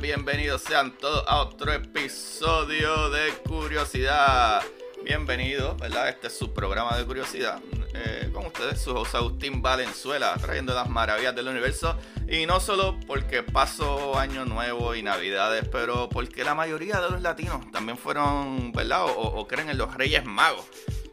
Bienvenidos sean todos a otro episodio de Curiosidad. Bienvenidos, ¿verdad? Este es su programa de curiosidad. Eh, con ustedes, su host Agustín Valenzuela, trayendo las maravillas del universo. Y no solo porque pasó Año Nuevo y Navidades, pero porque la mayoría de los latinos también fueron, ¿verdad? O, o creen en los Reyes Magos.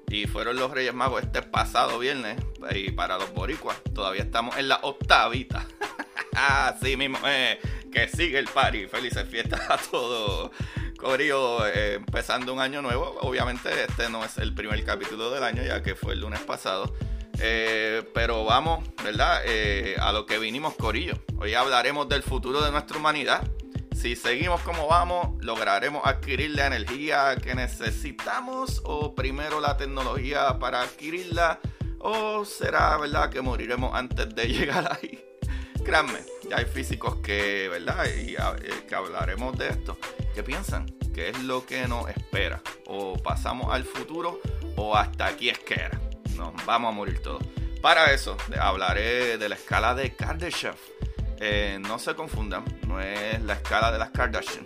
Y fueron los Reyes Magos este pasado viernes. Y para los boricuas, todavía estamos en la octavita. Así mismo, eh, que sigue el party. Felices fiestas a todos. Corio, eh, empezando un año nuevo. Obviamente este no es el primer capítulo del año, ya que fue el lunes pasado. Eh, pero vamos, ¿verdad? Eh, a lo que vinimos, Corillo. Hoy hablaremos del futuro de nuestra humanidad. Si seguimos como vamos, lograremos adquirir la energía que necesitamos o primero la tecnología para adquirirla o será, ¿verdad? Que moriremos antes de llegar ahí. Créanme, hay físicos que, ¿verdad? Y eh, que hablaremos de esto. ¿Qué piensan? ¿Qué es lo que nos espera? ¿O pasamos al futuro o hasta aquí es que era? Nos vamos a morir todos. Para eso, hablaré de la escala de Kardashev. Eh, no se confundan, no es la escala de las Kardashian.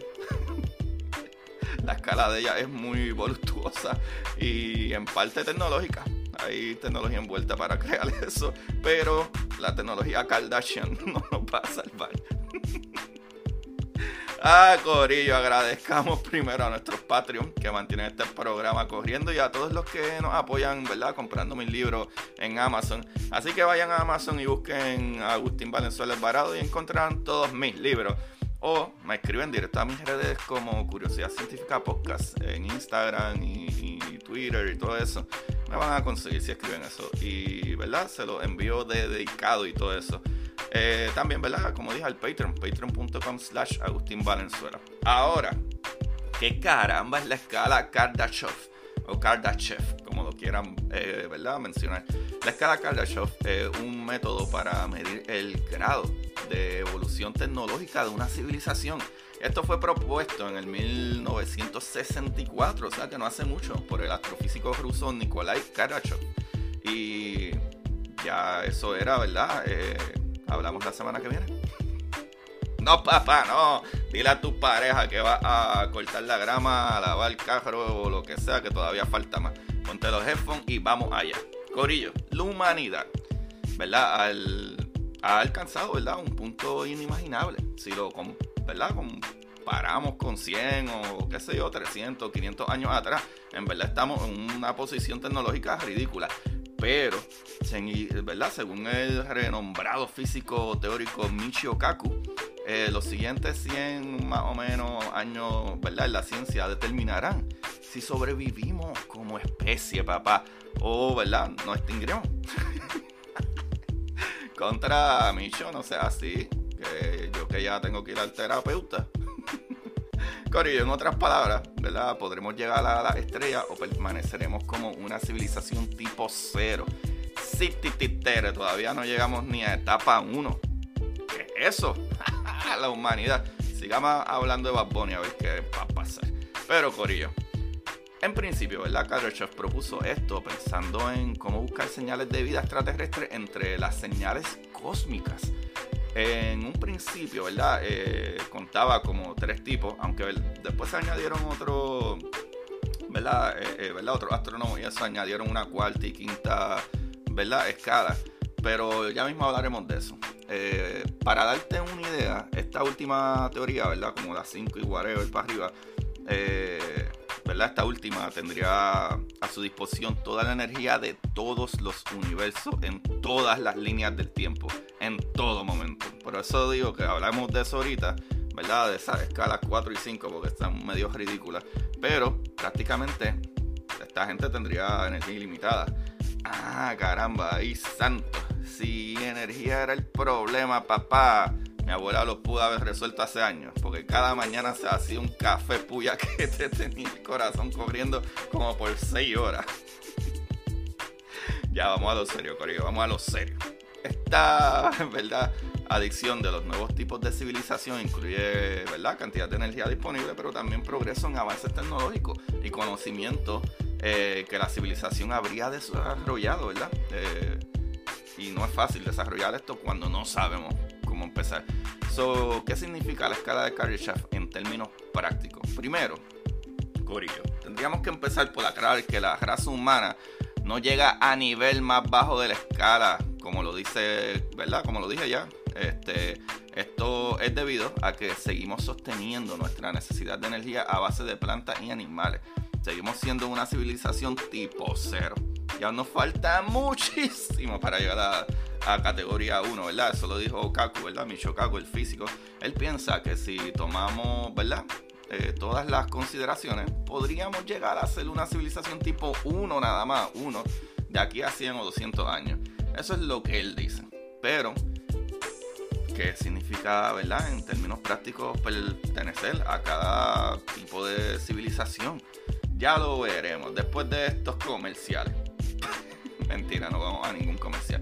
la escala de ella es muy voluptuosa y en parte tecnológica. Hay tecnología envuelta para crear eso, pero la tecnología Kardashian no nos va a salvar. Ah, Corillo, agradezcamos primero a nuestros Patreon que mantienen este programa corriendo y a todos los que nos apoyan, ¿verdad? Comprando mis libros en Amazon. Así que vayan a Amazon y busquen Agustín Valenzuela Alvarado y encontrarán todos mis libros. O me escriben directo a mis redes como Curiosidad Científica Podcast en Instagram y, y Twitter y todo eso. Me van a conseguir si escriben eso. Y, ¿verdad? Se lo envío de dedicado y todo eso. Eh, también, ¿verdad? Como dije, al Patreon, patreon.com slash Agustín Valenzuela. Ahora, ¿qué caramba es la escala Kardashev? O Kardashev, como lo quieran, eh, ¿verdad? Mencionar. La escala Kardashev es un método para medir el grado de evolución tecnológica de una civilización. Esto fue propuesto en el 1964, o sea que no hace mucho, por el astrofísico ruso Nikolai Kardashev. Y ya eso era, ¿verdad? Eh, Hablamos la semana que viene. No, papá, no. Dile a tu pareja que va a cortar la grama, a lavar el carro o lo que sea, que todavía falta más. Ponte los headphones y vamos allá. Corillo, la humanidad, ¿verdad? Ha alcanzado, ¿verdad? Un punto inimaginable. Si lo, ¿verdad? comparamos con 100 o qué sé yo, 300, 500 años atrás, en verdad estamos en una posición tecnológica ridícula. Pero, ¿verdad? según el renombrado físico teórico Michio Kaku, eh, los siguientes 100 más o menos años ¿verdad? en la ciencia determinarán si sobrevivimos como especie, papá, o ¿verdad? nos extinguiremos. Contra Michio, no sea así, que yo que ya tengo que ir al terapeuta. Corillo, en otras palabras, ¿verdad? Podremos llegar a la estrella o permaneceremos como una civilización tipo cero. Sí, titere, todavía no llegamos ni a etapa 1. ¿Qué es eso? la humanidad. Sigamos hablando de Bad Bunny a ver qué va a pasar. Pero, Corillo, en principio, ¿verdad? Kardashev propuso esto pensando en cómo buscar señales de vida extraterrestre entre las señales cósmicas en un principio, ¿verdad? Eh, contaba como tres tipos, aunque después se añadieron otro, ¿verdad? Eh, eh, ¿verdad? Otros astrónomos y eso añadieron una cuarta y quinta, ¿verdad? Escala. Pero ya mismo hablaremos de eso. para darte una idea, esta última teoría, ¿verdad? Como las 5 y whatever para arriba, ¿verdad? Esta última tendría a su disposición toda la energía de todos los universos en todas las líneas del tiempo, en todo momento. Por eso digo que hablamos de eso ahorita, ¿verdad? De esas escalas 4 y 5 porque están medio ridículas. Pero prácticamente esta gente tendría energía ilimitada. Ah, caramba, ahí santo. Si energía era el problema, papá mi abuela lo pudo haber resuelto hace años, porque cada mañana se hacía un café puya que te tenía el corazón corriendo como por 6 horas. ya, vamos a lo serio, Corillo, vamos a lo serio. Esta, ¿verdad? Adicción de los nuevos tipos de civilización incluye, ¿verdad? Cantidad de energía disponible, pero también progreso en avances tecnológicos y conocimiento eh, que la civilización habría desarrollado, ¿verdad? Eh, y no es fácil desarrollar esto cuando no sabemos empezar. So, ¿Qué significa la escala de Kardashev en términos prácticos? Primero, Corillo, tendríamos que empezar por aclarar que la raza humana no llega a nivel más bajo de la escala, como lo dice, ¿verdad? Como lo dije ya. Este, esto es debido a que seguimos sosteniendo nuestra necesidad de energía a base de plantas y animales. Seguimos siendo una civilización tipo cero. Ya nos falta muchísimo para llegar a, categoría 1, ¿verdad? Eso lo dijo Kaku, ¿verdad? Micho Kaku, el físico. Él piensa que si tomamos, ¿verdad? Eh, todas las consideraciones, podríamos llegar a ser una civilización tipo 1 nada más, 1, de aquí a 100 o 200 años. Eso es lo que él dice. Pero, ¿qué significa, verdad? En términos prácticos, pertenecer a cada tipo de civilización. Ya lo veremos después de estos comerciales. Mentira, no vamos a ningún comercial.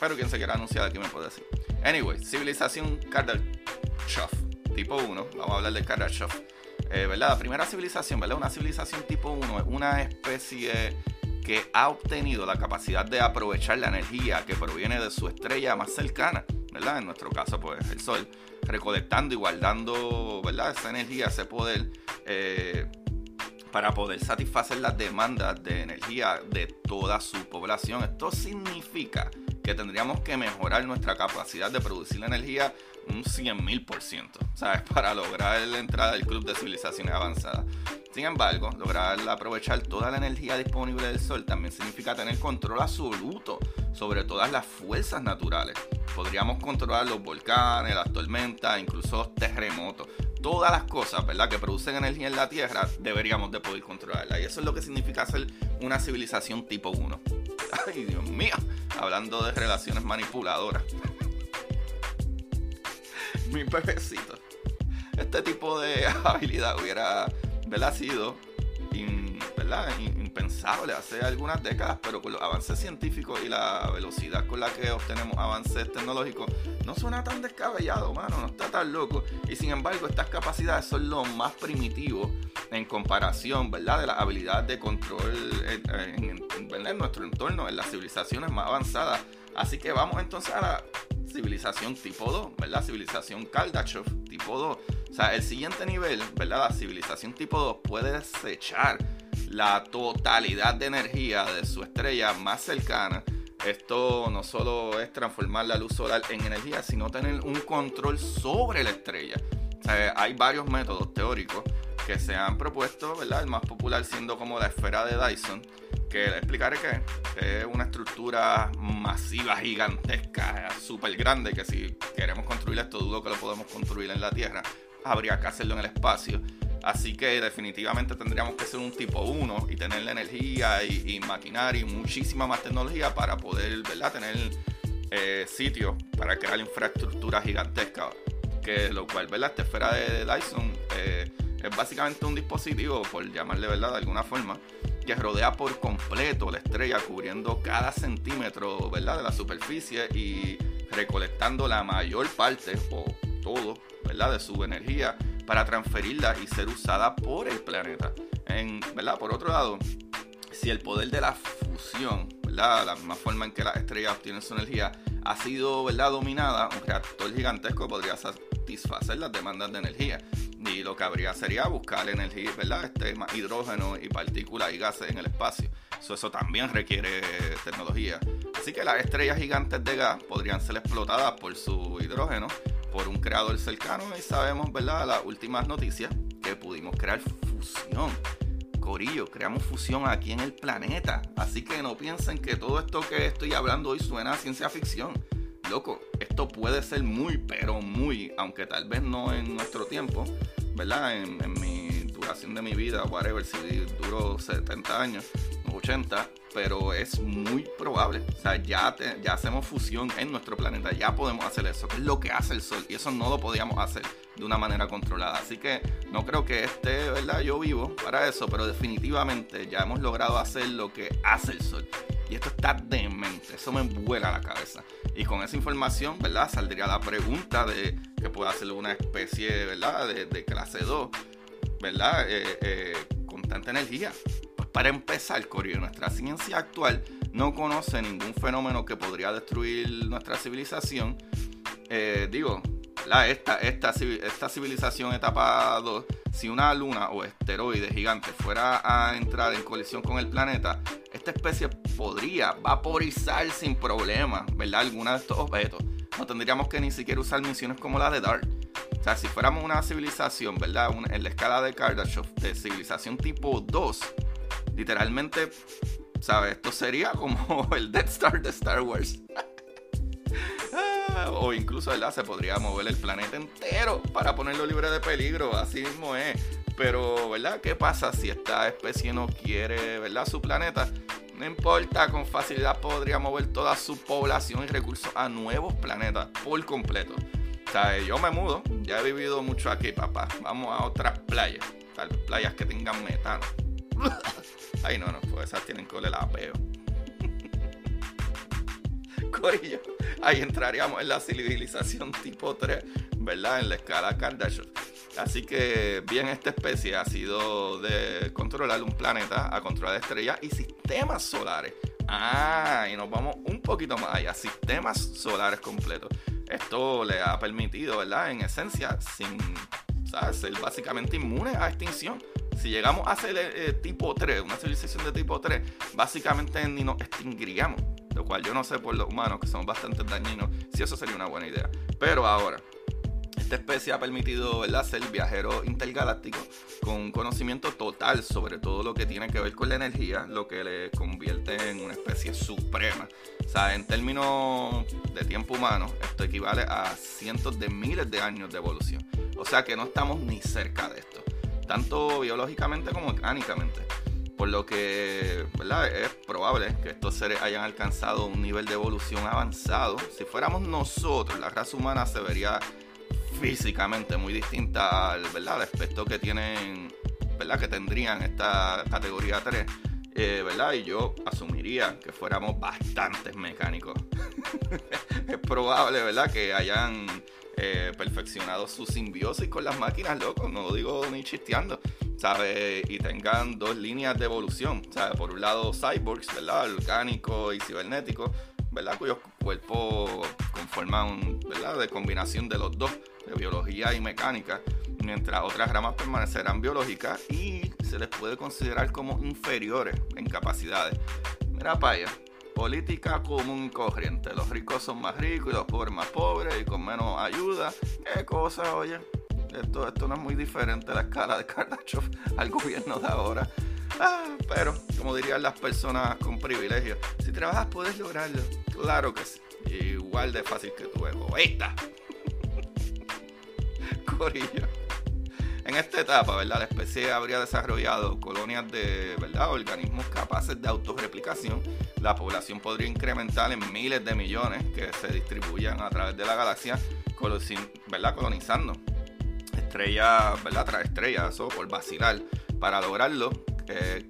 Pero quien se quiera anunciar aquí me puede decir. Anyway, civilización Kardashev, tipo 1. Vamos a hablar de Kardashev. Eh, ¿Verdad? La primera civilización, ¿verdad? Una civilización tipo 1 es una especie que ha obtenido la capacidad de aprovechar la energía que proviene de su estrella más cercana, ¿verdad? En nuestro caso, pues el Sol, recolectando y guardando, ¿verdad? Esa energía, ese poder, eh, para poder satisfacer las demandas de energía de toda su población. Esto significa que tendríamos que mejorar nuestra capacidad de producir energía un 100.000%, ¿sabes? Para lograr la entrada del club de civilizaciones avanzadas. Sin embargo, lograr aprovechar toda la energía disponible del Sol también significa tener control absoluto sobre todas las fuerzas naturales. Podríamos controlar los volcanes, las tormentas, incluso los terremotos. Todas las cosas, ¿verdad? Que producen energía en la Tierra, deberíamos de poder controlarla. Y eso es lo que significa ser una civilización tipo 1. Ay, Dios mío. Hablando de relaciones manipuladoras. Mi pepecito. Este tipo de habilidad hubiera ¿verdad? sido impensable hace algunas décadas, pero con los avances científicos y la velocidad con la que obtenemos avances tecnológicos, no suena tan descabellado, mano, no está tan loco. Y sin embargo, estas capacidades son lo más primitivos en comparación, ¿verdad? De las habilidades de control en, en nuestro entorno, en las civilizaciones más avanzadas. Así que vamos entonces a la civilización tipo 2, ¿verdad? Civilización Kardashev tipo 2. O sea, el siguiente nivel, ¿verdad? La civilización tipo 2 puede desechar la totalidad de energía de su estrella más cercana. Esto no solo es transformar la luz solar en energía, sino tener un control sobre la estrella. hay varios métodos teóricos que se han propuesto, ¿verdad? El más popular siendo como la esfera de Dyson, que le explicaré que es una estructura masiva, gigantesca, súper grande, que si queremos construir esto, dudo que lo podemos construir en la Tierra, habría que hacerlo en el espacio. Así que definitivamente tendríamos que ser un tipo 1 y tener la energía y, maquinaria y muchísima más tecnología para poder ¿verdad? tener eh, sitio para crear infraestructura gigantesca. Que lo cual, ¿verdad? Esta esfera de Dyson eh, es básicamente un dispositivo, por llamarle verdad de alguna forma, que rodea por completo la estrella, cubriendo cada centímetro ¿verdad? de la superficie y recolectando la mayor parte o todo ¿verdad? de su energía para transferirla y ser usada por el planeta. ¿verdad? Por otro lado, si el poder de la fusión, ¿verdad? la misma forma en que las estrellas obtienen su energía, ha sido ¿verdad? dominada, un reactor gigantesco podría satisfacer las demandas de energía. Y lo que habría sería buscar energía, ¿verdad? Este, hidrógeno y partículas y gases en el espacio. Eso, eso también requiere tecnología. Así que las estrellas gigantes de gas podrían ser explotadas por su hidrógeno por un creador cercano y sabemos, ¿verdad?, las últimas noticias que pudimos crear fusión. Corillo, creamos fusión aquí en el planeta. Así que no piensen que todo esto que estoy hablando hoy suena a ciencia ficción. Loco, esto puede ser muy, pero muy, aunque tal vez no en nuestro tiempo, ¿verdad? En, en mi duración de mi vida, whatever, si duro 70 años, 80, pero es muy probable. O sea, ya, ya hacemos fusión en nuestro planeta, ya podemos hacer eso, que es lo que hace el Sol, y eso no lo podíamos hacer de una manera controlada. Así que no creo que esté, ¿verdad? Yo vivo para eso, pero definitivamente ya hemos logrado hacer lo que hace el Sol. Y esto está demente, eso me vuela la cabeza. Y con esa información, ¿verdad? Saldría la pregunta de que pueda ser una especie, ¿verdad? De, de clase 2 ¿verdad? Eh, eh, con tanta energía. Para empezar, Corio, nuestra ciencia actual no conoce ningún fenómeno que podría destruir nuestra civilización. Eh, digo, la, esta, esta, esta civilización etapa 2, si una luna o esteroide gigante fuera a entrar en colisión con el planeta, esta especie podría vaporizar sin problema, ¿verdad? Alguna de estos objetos. No tendríamos que ni siquiera usar misiones como la de DART sea, si fuéramos una civilización, ¿verdad? en la escala de Kardashev de civilización tipo 2, literalmente, ¿sabes? Esto sería como el Death Star de Star Wars. Ah, o incluso, ¿verdad? Se podría mover el planeta entero para ponerlo libre de peligro. Así mismo es. Pero, ¿verdad? ¿Qué pasa si esta especie no quiere, ¿verdad? Su planeta. No importa, con facilidad podría mover toda su población y recursos a nuevos planetas por completo. O sea, yo me mudo, ya he vivido mucho aquí, papá. Vamos a otras playas, tal playas que tengan metano. Ay, no, no, pues esas tienen que oler a peo. Corillo, ahí entraríamos en la civilización tipo 3, ¿verdad? En la escala Kardashian. Así que bien esta especie ha sido de controlar un planeta a controlar estrellas y sistemas solares. Ah, y nos vamos un poquito más allá, sistemas solares completos esto le ha permitido, ¿verdad? En esencia, sin ser básicamente inmune a extinción. Si llegamos a ser eh, tipo 3, una civilización de tipo 3, básicamente ni nos extinguiríamos. Lo cual yo no sé por los humanos, que son bastante dañinos, si eso sería una buena idea. Pero ahora, esta especie ha permitido ¿verdad? ser viajero intergaláctico con conocimiento total sobre todo lo que tiene que ver con la energía, lo que le convierte en una especie suprema. O sea, en términos de tiempo humano, esto equivale a cientos de miles de años de evolución. O sea que no estamos ni cerca de esto, tanto biológicamente como mecánicamente. Por lo que es probable que estos seres hayan alcanzado un nivel de evolución avanzado. Si fuéramos nosotros, la raza humana se vería físicamente muy distinta al, ¿verdad? aspecto que tienen, ¿verdad? que tendrían esta categoría 3. Eh, ¿verdad? Y yo asumiría que fuéramos bastantes mecánicos. es probable, ¿verdad? Que hayan eh, perfeccionado su simbiosis con las máquinas, loco, no lo digo ni chisteando, ¿sabes? Y tengan dos líneas de evolución, ¿sabes? Por un lado, cyborgs, ¿verdad? Orgánico y cibernético, ¿verdad? Cuyos cuerpos conforman, ¿verdad? De combinación de los dos de biología y mecánica, mientras otras ramas permanecerán biológicas y se les puede considerar como inferiores en capacidades. Mira para política común y corriente. Los ricos son más ricos y los pobres más pobres y con menos ayuda. ¿Qué cosa, oye? Esto, esto no es muy diferente a la escala de Kardashev al gobierno de ahora. Ah, pero, como dirían las personas con privilegios, si trabajas puedes lograrlo. Claro que sí. Igual de fácil que tú, egoísta. En esta etapa, ¿verdad? La especie habría desarrollado colonias de, ¿verdad? Organismos capaces de autorreplicación. La población podría incrementar en miles de millones que se distribuyan a través de la galaxia, ¿verdad? Colonizando estrellas, ¿verdad? Tras estrellas, o por vacilar. Para lograrlo, eh,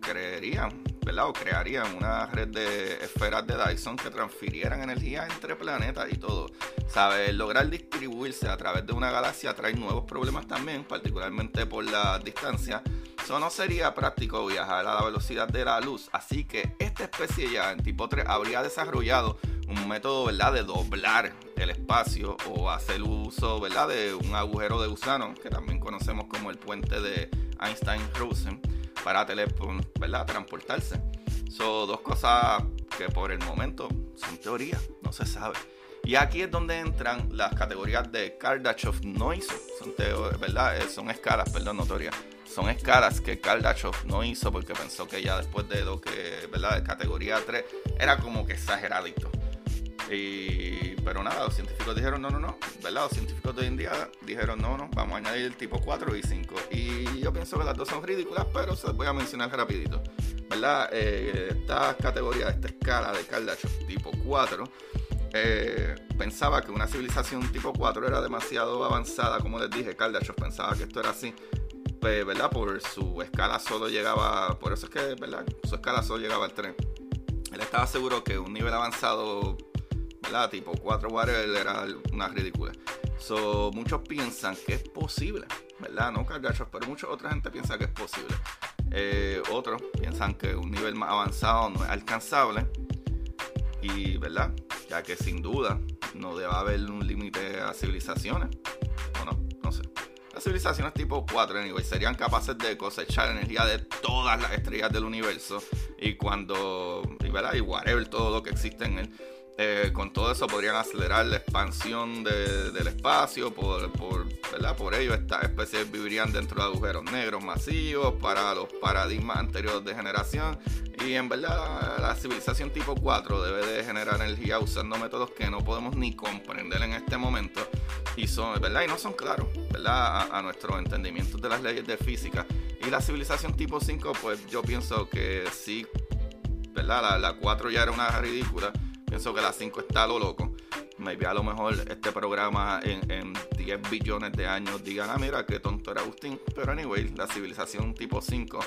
¿verdad? O crearían una red de esferas de Dyson que transfirieran energía entre planetas y todo. ¿Sabes? Lograr distribuirse a través de una galaxia trae nuevos problemas también, particularmente por la distancia. Eso no sería práctico viajar a la velocidad de la luz, así que esta especie ya en tipo 3 habría desarrollado un método ¿verdad? de doblar el espacio o hacer uso ¿verdad? de un agujero de gusano, que también conocemos como el puente de Einstein-Rosen para ¿verdad? transportarse. Son dos cosas que por el momento son teorías, no se sabe. Y aquí es donde entran las categorías de Kardashev Noise, son, ¿verdad? Eh, son escalas, perdón, notorias. Son escalas que Kardashev no hizo porque pensó que ya después de lo que, ¿verdad? De categoría 3 era como que exageradito. Y, pero nada, los científicos dijeron no, no, no, ¿verdad? Los científicos de hoy en día dijeron no, no, vamos a añadir el tipo 4 y 5. Y yo pienso que las dos son ridículas, pero se las voy a mencionar rapidito. ¿Verdad? Eh, esta categoría, esta escala de Kardashev tipo 4, eh, pensaba que una civilización tipo 4 era demasiado avanzada, como les dije, Kardashev pensaba que esto era así, ¿verdad? Por su escala solo llegaba, por eso es que, ¿verdad? Su escala solo llegaba al tren. Él estaba seguro que un nivel avanzado, ¿verdad? Tipo 4 whatever era una ridícula. So, muchos piensan que es posible, ¿verdad? No Kardashev, pero mucha otra gente piensa que es posible. Eh, otros piensan que un nivel más avanzado no es alcanzable. Y, ¿verdad? Ya que sin duda no debe haber un límite a civilizaciones. Civilizaciones tipo 4 anyway, serían capaces de cosechar energía de todas las estrellas del universo. Y cuando, y, ¿verdad? Y whatever, todo lo que existe en él. Eh, con todo eso podrían acelerar la expansión del espacio, por, por, ¿verdad? por ello estas especies vivirían dentro de agujeros negros masivos para los paradigmas anteriores de generación y en verdad la civilización tipo 4 debe de generar energía usando métodos que no podemos ni comprender en este momento y son, ¿verdad? Y no son claros, ¿verdad? A, nuestro entendimiento de las leyes de física y la civilización tipo 5 pues yo pienso que sí, ¿verdad? La, la 4 ya era una ridícula Pienso que la 5 está lo loco. Maybe a lo mejor este programa en, 10 billones de años digan, ah, mira, qué tonto era Agustín. Pero anyway, la civilización tipo 5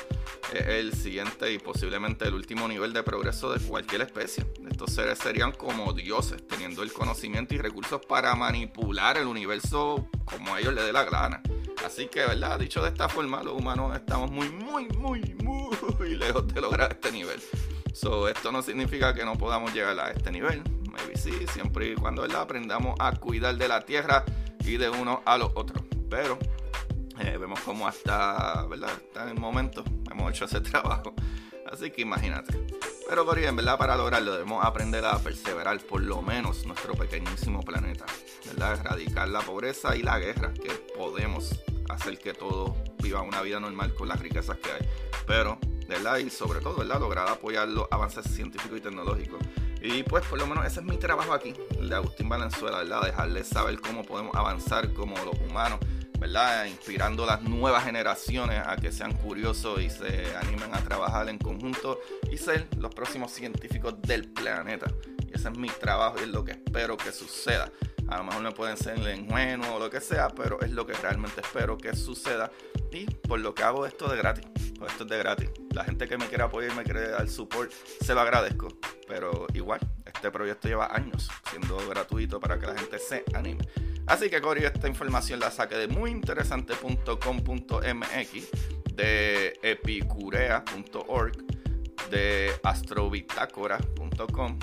es el siguiente y posiblemente el último nivel de progreso de cualquier especie. Estos seres serían como dioses, teniendo el conocimiento y recursos para manipular el universo como a ellos les dé la gana. Así que, ¿verdad? Dicho de esta forma, los humanos estamos muy, muy, muy, muy lejos de lograr este nivel. So, esto no significa que no podamos llegar a este nivel. Maybe sí, siempre y cuando ¿verdad? aprendamos a cuidar de la tierra y de uno a los otros. Pero eh, vemos como hasta, ¿verdad? Hasta el momento hemos hecho ese trabajo. Así que imagínate. Pero por bien, ¿verdad? Para lograrlo debemos aprender a perseverar por lo menos nuestro pequeñísimo planeta. ¿Verdad? Erradicar la pobreza y la guerra, que podemos hacer que todos vivan una vida normal con las riquezas que hay. Pero ¿verdad? Y sobre todo, ¿verdad? Lograr apoyar los avances científicos y tecnológicos. Y pues por lo menos ese es mi trabajo aquí, el de Agustín Valenzuela, ¿verdad? Dejarles saber cómo podemos avanzar como los humanos, ¿verdad? Inspirando a las nuevas generaciones a que sean curiosos y se animen a trabajar en conjunto y ser los próximos científicos del planeta. Y ese es mi trabajo y es lo que espero que suceda. A lo mejor no pueden ser ingenuo o lo que sea, pero es lo que realmente espero que suceda. Y por lo que hago esto de gratis. Pues esto es de gratis. La gente que me quiere apoyar y me quiere dar support, se lo agradezco. Pero igual, este proyecto lleva años siendo gratuito para que la gente se anime. Así que Cory, esta información la saqué de muyinteresante.com.mx, de epicurea.org, de astrobitácora.com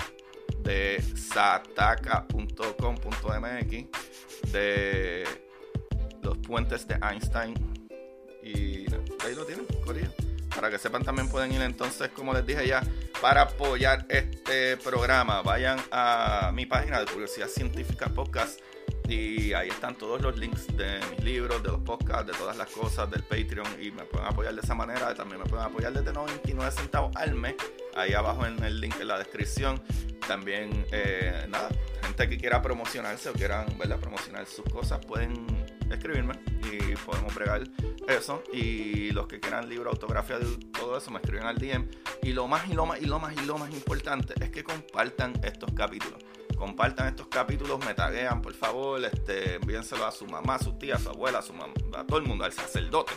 de sataka.com.mx, de los puentes de Einstein. Y ahí lo tienen, Corillo. Para que sepan, también pueden ir entonces, como les dije ya, para apoyar este programa. Vayan a mi página de Curiosidad Científica Podcast y ahí están todos los links de mis libros, de los podcasts, de todas las cosas, del Patreon. Y me pueden apoyar de esa manera. También me pueden apoyar desde 99 centavos al mes. Ahí abajo en el link en la descripción. También, eh, nada, gente que quiera promocionarse o quieran ¿verdad? promocionar sus cosas, pueden escribirme y podemos bregar eso. Y los que quieran libro, autografía, todo eso, me escriben al DM. Y lo más y lo más y lo más y lo más importante es que compartan estos capítulos compartan estos capítulos, me taguean, por favor, este, envíenselo a su mamá, a su tía, a su abuela, a su mamá, a todo el mundo, al sacerdote,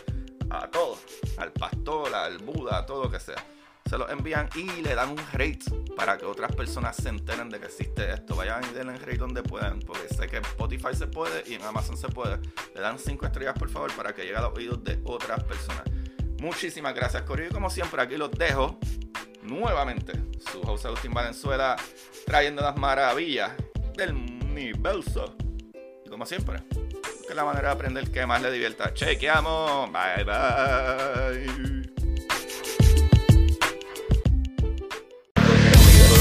a todos, al pastor, al Buda, a todo lo que sea. Se lo envían y le dan un rate para que otras personas se enteren de que existe esto. Vayan y denle rate donde puedan, porque sé que en Spotify se puede y en Amazon se puede. Le dan 5 estrellas, por favor, para que llegue a los oídos de otras personas. Muchísimas gracias, Corillo. Y como siempre, aquí los dejo nuevamente su host Agustín Valenzuela trayendo las maravillas del universo. Y como siempre, que es la manera de aprender que más le divierta. Chequeamos. Bye bye.